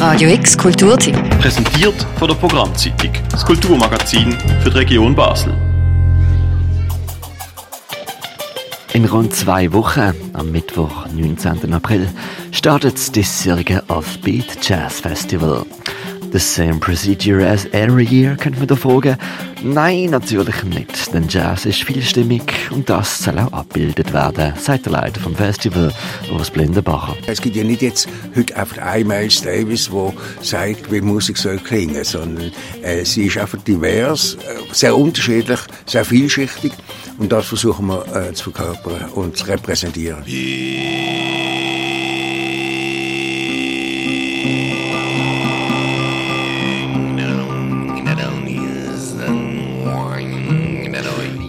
Radio X Kulturtipp. Präsentiert von der Programmzeitung, das Kulturmagazin für die Region Basel. In rund zwei Wochen, am Mittwoch, 19. April, startet das diesjährige Offbeat Jazz Festival. The same procedure as every year, könnte man da fragen. Nein, natürlich nicht, denn Jazz ist vielstimmig und das soll auch abgebildet werden, sagt der Leiter vom Festival, Urs Blindenbacher. Es gibt ja nicht jetzt heute einfach ein Miles Davis, der sagt, wie Musik soll klingen, sondern äh, sie ist einfach divers, äh, sehr unterschiedlich, sehr vielschichtig und das versuchen wir äh, zu verkörpern und zu repräsentieren.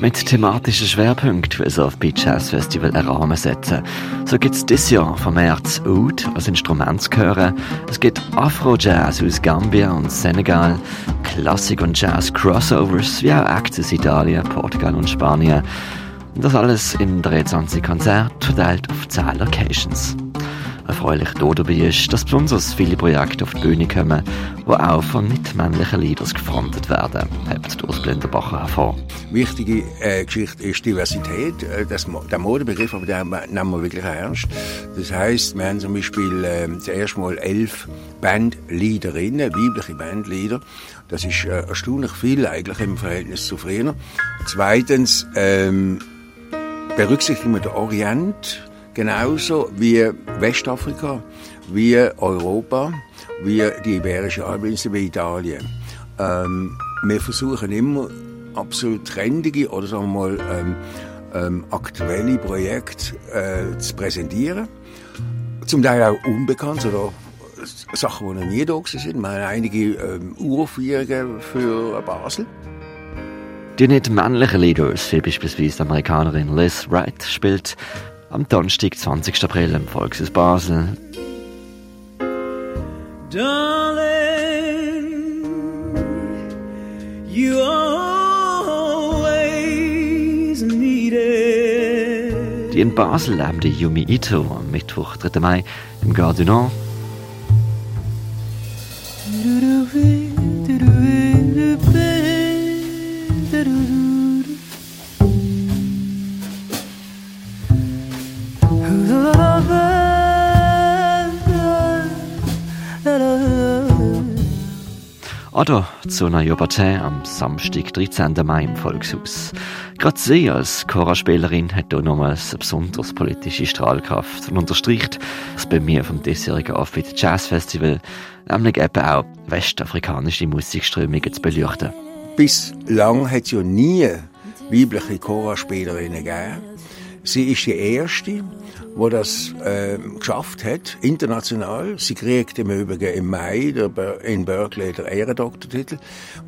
Mit thematischen Schwerpunkten will das Beach Jazz Festival einen Rahmen setzen. So gibt es dieses Jahr vom März Oud als Instrument zu hören. Es gibt Afro-Jazz aus Gambia und Senegal, Klassik- und Jazz-Crossovers, wie auch Acts aus Italien, Portugal und Spanien. Und das alles in 23 Konzerten verteilt auf 10 Locations. Erfreulich dabei ist, dass besonders viele Projekte auf die Bühne kommen, die auch von nicht-männlichen Leaders gefrontet werden, hebt Urs Blinderbacher hervor. Wichtige äh, Geschichte ist Diversität. Äh, das, der Modebegriff, aber den nehmen wir wirklich ernst. Das heißt, wir haben zum Beispiel äh, zuerst mal elf Bandleaderinnen, weibliche Bandleader. Das ist äh, erstaunlich viel eigentlich im Verhältnis zu früher. Zweitens ähm, berücksichtigen wir den Orient genauso wie Westafrika, wie Europa, wie die Iberische Halbinsel, wie Italien. Ähm, wir versuchen immer absolut trendige oder sagen wir mal ähm, ähm, aktuelle Projekte äh, zu präsentieren. Zum Teil auch unbekannt oder Sachen, die noch nie da sind. Wir haben einige ähm, Uraufführungen für Basel. Die nicht männlichen Leaders, wie beispielsweise die Amerikanerin Liz Wright, spielt am Donnerstag, 20. April im Volkshaus Basel. Darling, in Basel lebende Yumi Ito am Mittwoch, 3. Mai, im Gare Oder zu einer Jobatin am Samstag, 13. Mai im Volkshaus. Gerade sie als Choraspielerin hat hier nochmals eine besonders politische Strahlkraft und unterstreicht das bei mir vom diesjährigen Offbeat Jazz Festival, nämlich eben auch westafrikanische Musikströmungen zu beleuchten. Bislang hat es ja nie weibliche Choraspielerinnen gegeben. Sie ist die erste, wo das äh, geschafft hat, international. Sie kriegt im Übrigen im Mai der, in Berkeley den Ehrendoktortitel.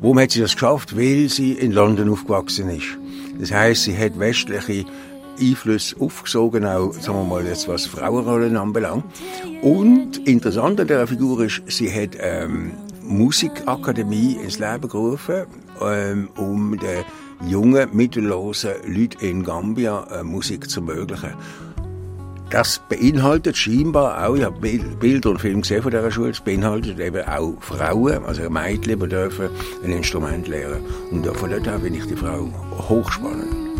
Warum hat sie das geschafft? Weil sie in London aufgewachsen ist. Das heißt, sie hat westliche Einfluss aufgesogen, auch, sagen wir mal, jetzt was Frauenrollen anbelangt. Und interessant an dieser Figur ist, sie hat ähm, Musikakademie ins Leben gerufen, ähm, um den jungen, mittellosen Leuten in Gambia äh, Musik zu ermöglichen. Das beinhaltet scheinbar auch, ich habe Bilder und Filme gesehen von dieser Schule, das beinhaltet eben auch Frauen, also Mädchen, die dürfen ein Instrument lernen. Und von dort her finde ich die Frau hochspannend.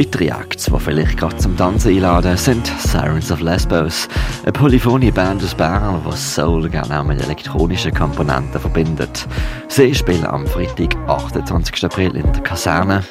Weitere Acts, die vielleicht gerade zum Tanzen einladen, sind Sirens of Lesbos, eine polyphonie Band aus Bern, die Soul gerne mit elektronischen Komponenten verbindet. Sie spielen am Freitag, 28. April in der Kaserne.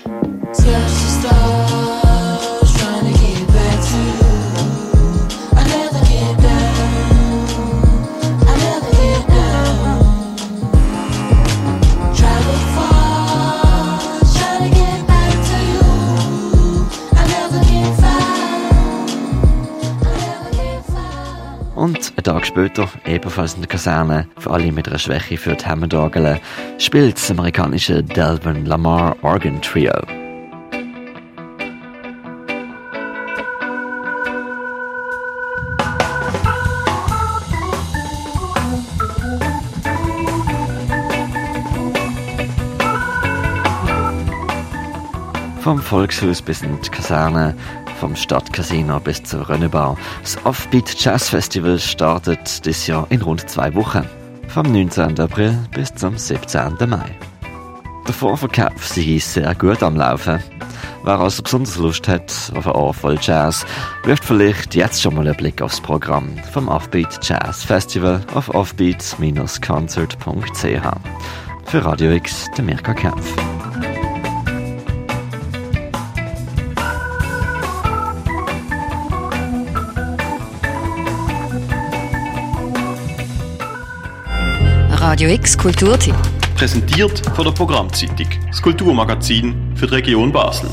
Tag später, ebenfalls in der Kaserne, für alle mit einer Schwäche für die Hammondorgel, spielt das amerikanische Delvin Lamar Organ Trio. Vom Volkshaus bis in die Kaserne, vom Stadtcasino bis zur Rönnebar. Das Offbeat Jazz Festival startet dieses Jahr in rund zwei Wochen. Vom 19. April bis zum 17. Mai. Der Vorverkauf sei sehr gut am Laufen. Wer also besonders Lust hat auf ein Ohr voll Jazz, wirft vielleicht jetzt schon mal einen Blick aufs Programm vom Offbeat Jazz Festival auf offbeat-concert.ch. Für Radio X, der Mirka Kempf. Radio X Kulturtipp. Präsentiert von der Programmzeitung, das Kulturmagazin für die Region Basel.